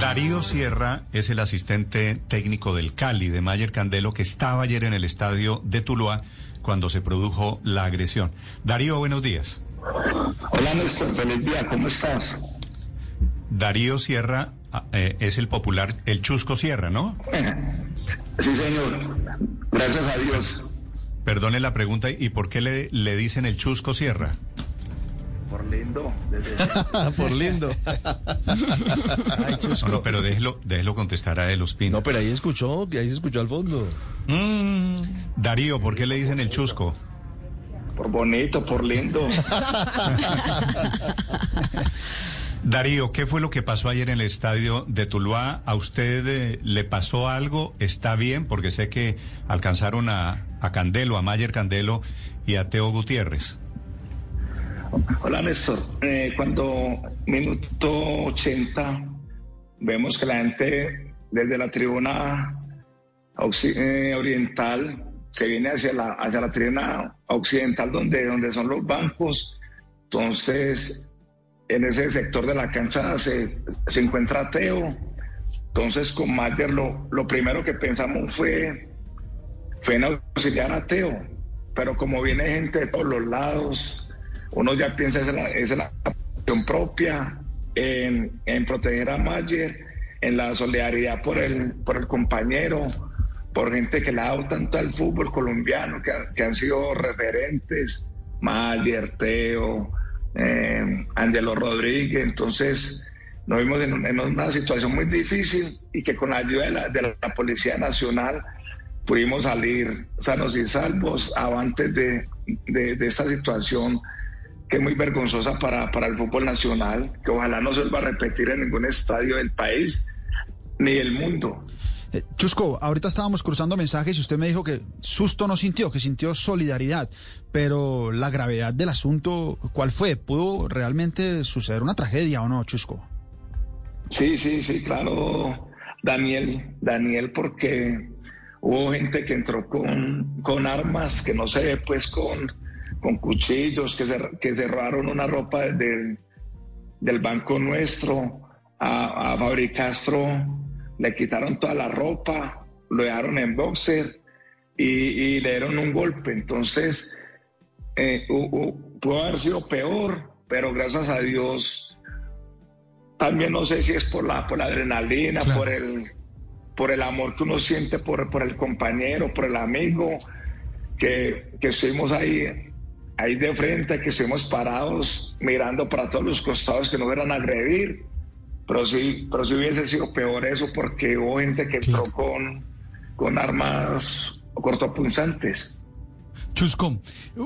Darío Sierra es el asistente técnico del Cali, de Mayer Candelo, que estaba ayer en el estadio de Tuluá cuando se produjo la agresión. Darío, buenos días. Hola Néstor, feliz día, ¿cómo estás? Darío Sierra ah, eh, es el popular, el Chusco Sierra, ¿no? Sí, señor. Gracias a Dios. Perdone la pregunta, ¿y por qué le, le dicen el Chusco Sierra? Por lindo. Por lindo. Ay. No, no, pero déjelo, déjelo contestar a él, Ospino. No, pero ahí escuchó, ahí se escuchó al fondo. Mm. Darío, ¿por qué le dicen el Chusco? Por bonito, por lindo. Darío, ¿qué fue lo que pasó ayer en el estadio de Tuluá? ¿A usted eh, le pasó algo? ¿Está bien? Porque sé que alcanzaron a, a Candelo, a Mayer Candelo y a Teo Gutiérrez. Hola Néstor. Eh, cuando minuto 80 vemos que la gente desde la tribuna eh, oriental se viene hacia la, hacia la tribuna occidental donde, donde son los bancos. Entonces, en ese sector de la cancha se, se encuentra Teo. Entonces, con Mayer lo, lo primero que pensamos fue, fue en auxiliar a Teo. Pero como viene gente de todos los lados, uno ya piensa en la, en la acción propia, en, en proteger a Mayer, en la solidaridad por el, por el compañero, por gente que le ha dado tanto al fútbol colombiano, que, que han sido referentes, Mayer, Teo, eh, Angelo Rodríguez. Entonces, nos vimos en, en una situación muy difícil y que con la ayuda de la, de la Policía Nacional pudimos salir sanos y salvos avantes de, de, de esta situación que es muy vergonzosa para, para el fútbol nacional, que ojalá no se vuelva a repetir en ningún estadio del país ni del mundo. Eh, Chusco, ahorita estábamos cruzando mensajes y usted me dijo que susto no sintió, que sintió solidaridad, pero la gravedad del asunto, ¿cuál fue? ¿Pudo realmente suceder una tragedia o no, Chusco? Sí, sí, sí, claro, Daniel, Daniel, porque hubo gente que entró con, con armas, que no se ve, pues con, con cuchillos, que, cer- que cerraron una ropa del, del banco nuestro. A, a Fabri Castro le quitaron toda la ropa, lo dejaron en boxer y, y le dieron un golpe. Entonces, eh, pudo haber sido peor, pero gracias a Dios también no sé si es por la, por la adrenalina, Claro. por el por el amor que uno siente por, por el compañero, por el amigo, que, que estuvimos ahí, ahí de frente, que estuvimos parados mirando para todos los costados que no fueran a agredir. Pero sí, pero sí hubiese sido peor eso porque hubo gente que entró con, con armas cortopunzantes. Chusco,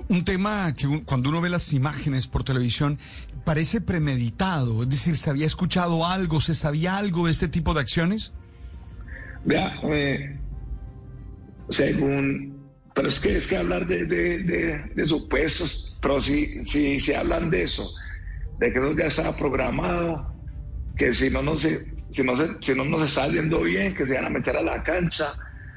un tema que cuando uno ve las imágenes por televisión parece premeditado, es decir, ¿se había escuchado algo, se sabía algo de este tipo de acciones? Vea, eh, según, pero es que es que hablar de, de, de, de supuestos, pero si, si, si hablan de eso, de que eso ya estaba programado, que si no, no se, si no, se, si no nos está yendo bien, que se van a meter a la cancha,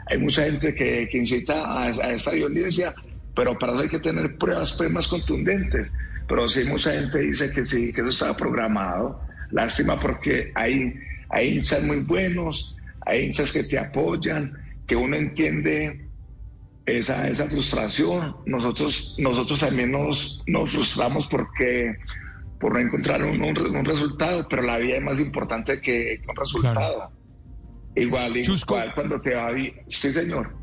hay mucha gente que, que incita a, a violencia, pero para eso hay que tener pruebas pues, más contundentes. Pero sí, mucha gente dice que sí, que eso estaba programado. Lástima porque hay, hay hinchas muy buenos, hay hinchas que te apoyan, que uno entiende esa, esa frustración. Nosotros, nosotros también nos, nos frustramos porque por no encontrar un, un, un resultado, pero la vida es más importante que, un resultado. Igual, Chusco. igual cuando te va bien. Sí, señor.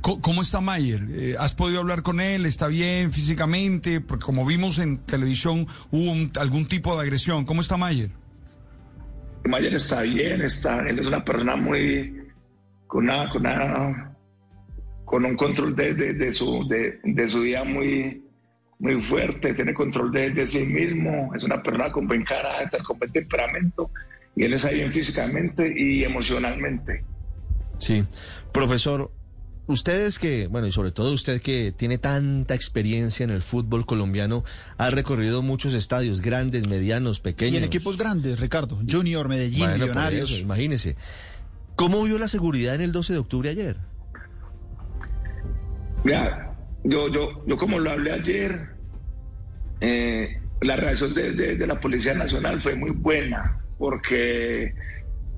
¿Cómo está Mayer? Eh, ¿Has podido hablar con él? ¿Está bien físicamente? Porque como vimos en televisión hubo un- algún tipo de agresión. ¿Cómo está Mayer? Mayer está bien, está, él es una persona muy con una, con una- con un control de, de- de su de, de su vida muy muy fuerte, tiene control de, de sí mismo, es una persona con buen carácter, con buen temperamento, y él está bien físicamente y emocionalmente. Sí. Profesor, ustedes que, bueno, y sobre todo usted que tiene tanta experiencia en el fútbol colombiano, ha recorrido muchos estadios, grandes, medianos, Y pequeños. en equipos grandes, Ricardo, Junior, Medellín, Bueno, Millonarios. eso, imagínese. ¿Cómo vio la seguridad en el 12 de octubre ayer? Mira, yo, yo, yo como lo hablé ayer, eh, la reacción de, de- la Policía Nacional fue muy buena, porque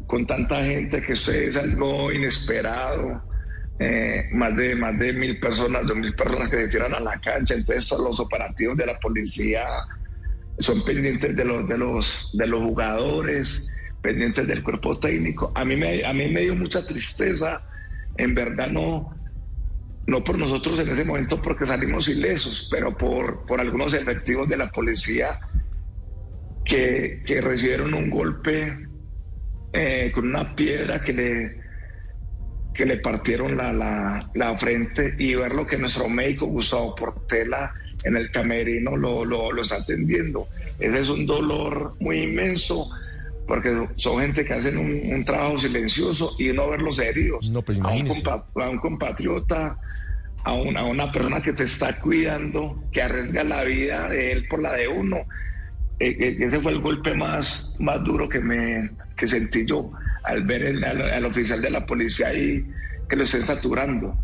con tanta gente que eso es algo inesperado. Eh, más de más de mil personas, dos mil personas que se tiran a la cancha, entonces los operativos de la policía son pendientes de los de los de los jugadores, pendientes del cuerpo técnico. A mí me a mí me dio mucha tristeza, en verdad no no por nosotros en ese momento porque salimos ilesos, pero por, por algunos efectivos de la policía que, que recibieron un golpe eh, con una piedra que le, que le partieron la, la, la, frente y ver lo que nuestro médico Gustavo Portela en el camerino lo, lo, lo, está atendiendo. Ese es un dolor muy inmenso porque son gente que hacen un, un trabajo silencioso y no verlos heridos. No, pues a, un a, un compatriota, a una, a una persona que te está cuidando, que arriesga la vida de él por la de uno. Eh, eh, ese fue el golpe más, más duro que, me, que sentí yo al ver el, al, al, oficial de la policía ahí que lo estén saturando.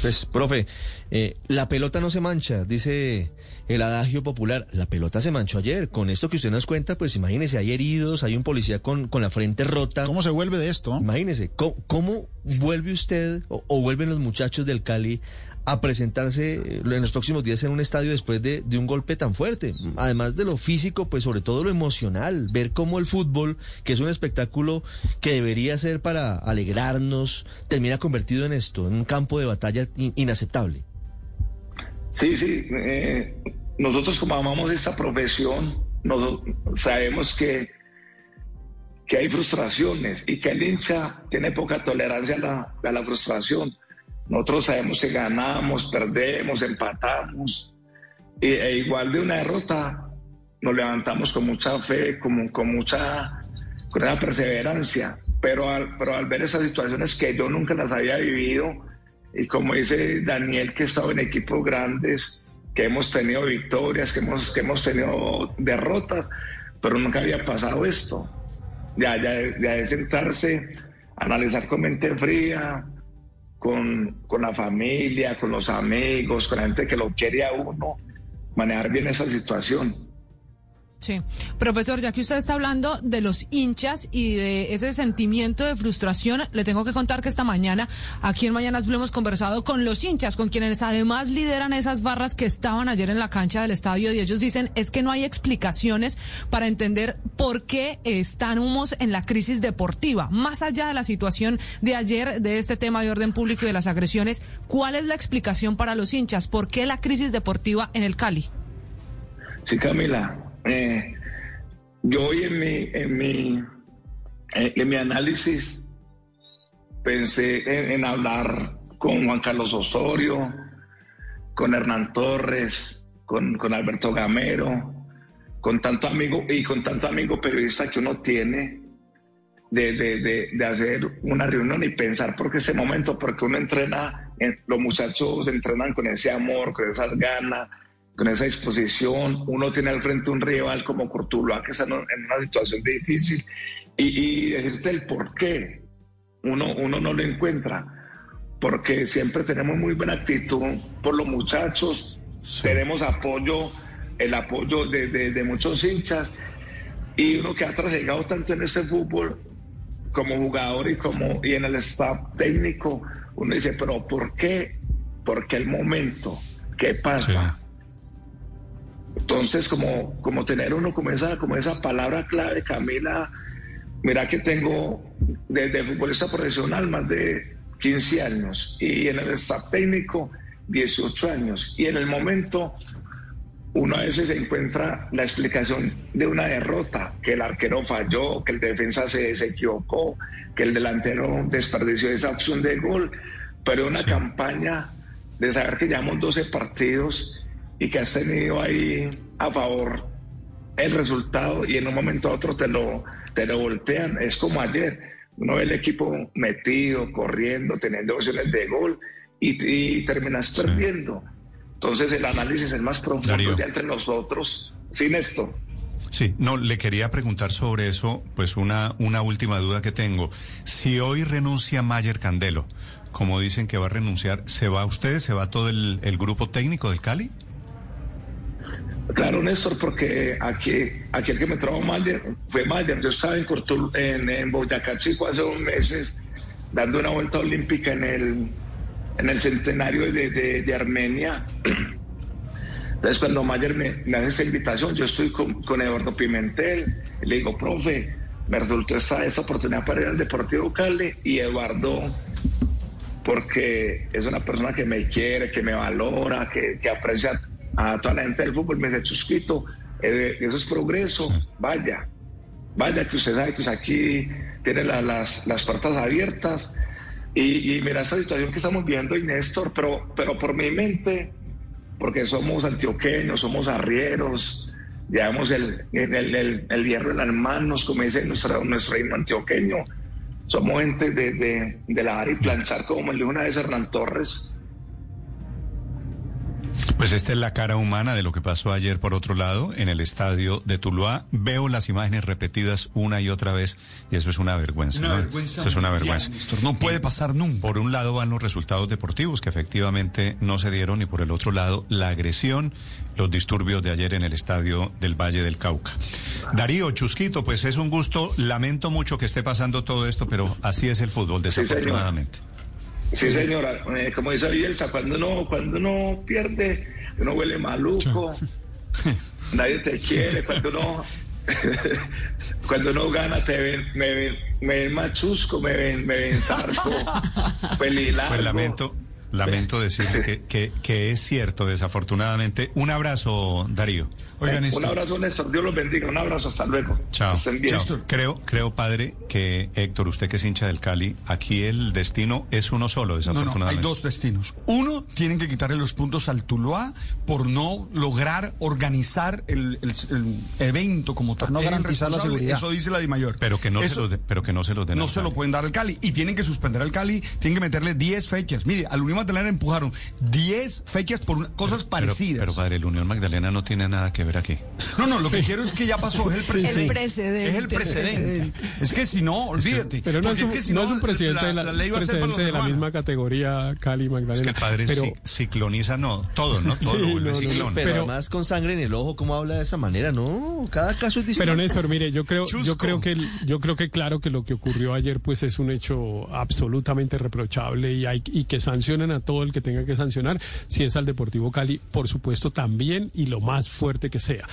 Pues, profe, eh, la pelota no se mancha, dice el adagio popular. La pelota se manchó ayer. Con esto que usted nos cuenta, pues imagínese, hay heridos, hay un policía con, con la frente rota. ¿Cómo se vuelve de esto? Imagínese, ¿cómo, cómo vuelve usted o, o, vuelven los muchachos del Cali a presentarse en los próximos días en un estadio después de, un golpe tan fuerte. Además de lo físico, pues sobre todo lo emocional, ver cómo el fútbol, que es un espectáculo que debería ser para alegrarnos, termina convertido en esto, en un campo de batalla in inaceptable. Sí, sí. Eh, nosotros como amamos esta profesión, nos, sabemos que, que hay frustraciones y que el hincha tiene poca tolerancia a la, a la frustración nosotros sabemos que ganamos, perdemos, empatamos. E, igual de una derrota nos levantamos con mucha fe, con, con mucha con esa perseverancia. Pero al, pero al ver esas situaciones que yo nunca las había vivido, y como dice Daniel, que he estado en equipos grandes, que hemos tenido victorias, que hemos, que hemos tenido derrotas, pero nunca había pasado esto. Ya, ya, ya de sentarse, analizar con mente fría, con, con, la familia, con los amigos, con la gente que lo quiere a uno, manejar bien esa situación. Sí, profesor, ya que usted está hablando de los hinchas y de ese sentimiento de frustración, le tengo que contar que esta mañana aquí en Mañanas Blue hemos conversado con los hinchas, con quienes además lideran esas barras que estaban ayer en la cancha del estadio y ellos dicen es que no hay explicaciones para entender por qué estamos en la crisis deportiva. Más allá de la situación de ayer, de este tema de orden público y de las agresiones, ¿cuál es la explicación para los hinchas? ¿Por qué la crisis deportiva en el Cali? Sí, Camila, eh, yo hoy en mi, en mi, eh, en mi análisis pensé en, en, hablar con Juan Carlos Osorio, con Hernán Torres, con, con Alberto Gamero, con tanto amigo y con tanto amigo periodista que uno tiene de, de, de, de, hacer una reunión y pensar porque ese momento, porque uno entrena, los muchachos entrenan con ese amor, con esas ganas, con esa disposición. Uno tiene al frente un rival como Cortuloa que está en una situación difícil y, y decirte el por qué uno, uno no lo encuentra. Porque siempre tenemos muy buena actitud por los muchachos, sí. tenemos apoyo, el apoyo de, de, de, muchos hinchas y uno que ha trasegado tanto en ese fútbol como jugador y, como, y en el staff técnico, uno dice, pero ¿por qué? ¿Por qué el momento? ¿Qué pasa? Sí. Entonces, como, como tener uno como esa, como esa palabra clave, Camila, mira que tengo desde futbolista profesional más de 15 años y en el staff técnico 18 años. Y en el momento uno a veces encuentra la explicación de una derrota, que el arquero falló, que el defensa se, se equivocó, que el delantero desperdició esa opción de gol, pero una sí. campaña de saber que llevamos 12 partidos y que has tenido ahí a favor el resultado y en un momento a otro te lo, te lo voltean. Es como ayer, uno ve el equipo metido, corriendo, teniendo opciones de gol y, y terminas sí. perdiendo. Entonces el análisis es más profundo Darío. ya entre nosotros. Sin esto. Sí, no, le quería preguntar sobre eso, pues una, una última duda que tengo. Si hoy renuncia Mayer Candelo, como dicen que va a renunciar, ¿se va usted, se va todo el, el grupo técnico del Cali? Claro, Néstor, porque aquí, aquí el que me trajo Mayer fue Mayer. Yo estaba en, Cortul, en, en Boyacá Chico hace dos meses dando una vuelta olímpica en el, en el centenario de, Armenia. Entonces, cuando Mayer me, hace esta invitación, yo estoy con, con Eduardo Pimentel y le digo, profe, me resultó esta, esta oportunidad para ir al Deportivo Cali y Eduardo, porque es una persona que me quiere, que me valora, que, que aprecia a toda la gente del fútbol, me dice, Chusquito, eh, eso es progreso, vaya, vaya que usted sabe que usted aquí tiene la, las, las puertas abiertas y, y, mira esa situación que estamos viendo, y Néstor, pero, pero por mi mente, porque somos antioqueños, somos arrieros, llevamos el, el, el, el hierro en las manos, como dice nuestro, nuestro reino antioqueño, somos gente de, de, de lavar y planchar, como me dijo una vez Hernán Torres, pues esta es la cara humana de lo que pasó ayer por otro lado en el estadio de Tuluá. Veo las imágenes repetidas una y otra vez y eso es una vergüenza. Una ¿no? vergüenza. Eso es una vergüenza. Néstor, no puede pasar nunca. Por un lado van los resultados deportivos que efectivamente no se dieron y por el otro lado la agresión, los disturbios de ayer en el estadio del Valle del Cauca. Darío Chusquito, pues es un gusto. Lamento mucho que esté pasando todo esto, pero así es el fútbol, desafortunadamente. Sí, señora, eh, como dice Bielsa, cuando uno, cuando uno pierde, uno huele maluco, nadie te quiere, cuando uno, cuando uno gana te ven, me ven, me ven machusco, me ven, me ven zarco, pelilargo. Pues lamento, lamento decirle que, que, que, es cierto, desafortunadamente. Un abrazo, Darío. Oigan, eh, un abrazo, Néstor. Dios los bendiga. Un abrazo. Hasta luego. Chao. Chao. Creo, creo, padre, que Héctor, usted que es hincha del Cali, aquí el destino es uno solo, desafortunadamente. No, no, hay dos destinos. Uno, tienen que quitarle los puntos al Tuluá por no lograr organizar el, el, el evento como tal. no garantizar la seguridad. Eso dice la Di Mayor. Pero que no, Eso, se, lo de, pero que no se lo den No se Cali. lo pueden dar al Cali. Y tienen que suspender al Cali, tienen que meterle 10 fechas. Mire, al Unión Magdalena empujaron 10 fechas por una, cosas pero, parecidas. Pero, pero, padre, el Unión Magdalena no tiene nada que ver aquí. No, no, lo que quiero es que ya pasó, es el precedente. El precedente. Es el precedente. Es que si no, olvídate. Pero no es, un, es que si no, es un presidente la, de la, la ley va presidente a ser de la misma categoría Cali Magdalena. Es que padre pero, cicloniza, no, todo, ¿no? Todo Sí, lo vuelve no, no, ciclón. Pero, Pero- además con sangre en el ojo, ¿cómo habla de esa manera? No, cada caso es distinto. Pero Néstor, mire, yo creo, Chusco. yo creo que, yo creo que claro que lo que ocurrió ayer, pues es un hecho absolutamente reprochable y hay y que sancionen a todo el que tenga que sancionar. Si es al Deportivo Cali, por supuesto también y lo más fuerte que sea.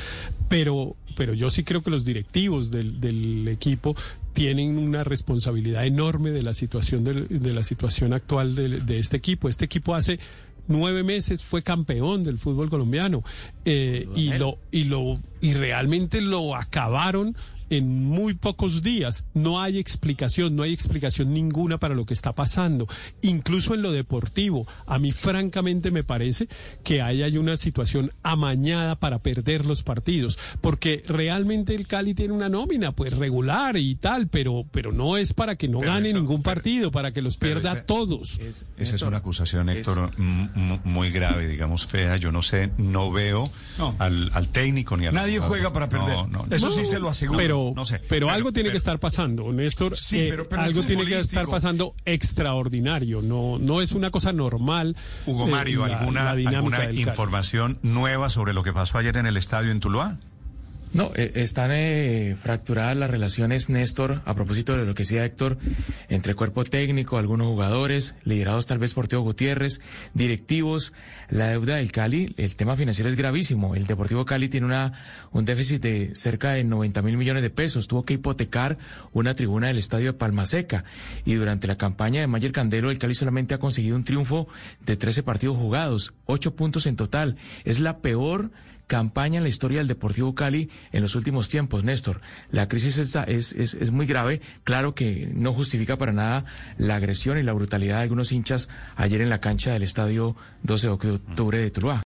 Pero, pero yo sí creo que los directivos del, del equipo tienen una responsabilidad enorme de la situación de, de la situación actual de, de este equipo. Este equipo hace nueve meses fue campeón del fútbol colombiano eh, y lo y lo y realmente lo acabaron en muy pocos días. No hay explicación, no hay explicación ninguna para lo que está pasando. Incluso en lo deportivo, a mí francamente me parece que ahí hay una situación amañada para perder los partidos, porque realmente el Cali tiene una nómina pues regular y tal, pero pero no es para que no Pero gane eso- ningún pero- partido, para que los pierda ese- todos. Esa es una acusación, Héctor, muy grave, digamos, fea. Yo no sé, no veo No. al, al técnico ni al Nadie jugador. juega para perder. No, no, Eso no. sí se lo aseguro. pero, no sé. pero, Pero- algo tiene pero- que estar pasando, Néstor. Sí, eh, pero- pero algo tiene que estar pasando extraordinario. No, no es una cosa normal. Hugo eh, Mario, la- ¿alguna, la alguna información nueva sobre lo que pasó ayer en el estadio en Tuluá? No, eh, están eh, fracturadas las relaciones, Néstor, a propósito de lo que decía Héctor, entre cuerpo técnico, algunos jugadores, liderados tal vez por Teo Gutiérrez, directivos, la deuda del Cali, el tema financiero es gravísimo. El Deportivo Cali tiene una un déficit de cerca de 90 mil millones de pesos. Tuvo que hipotecar una tribuna del estadio de Palma Seca. Y durante la campaña de Mayer Candelo, el Cali solamente ha conseguido un triunfo de 13 partidos jugados, 8 puntos en total. Es la peor campaña en la historia del Deportivo Cali en los últimos tiempos, Néstor. La crisis es, es, es, es, muy grave. Claro que no justifica para nada la agresión y la brutalidad de algunos hinchas ayer en la cancha del estadio 12 de octubre de Tuluá.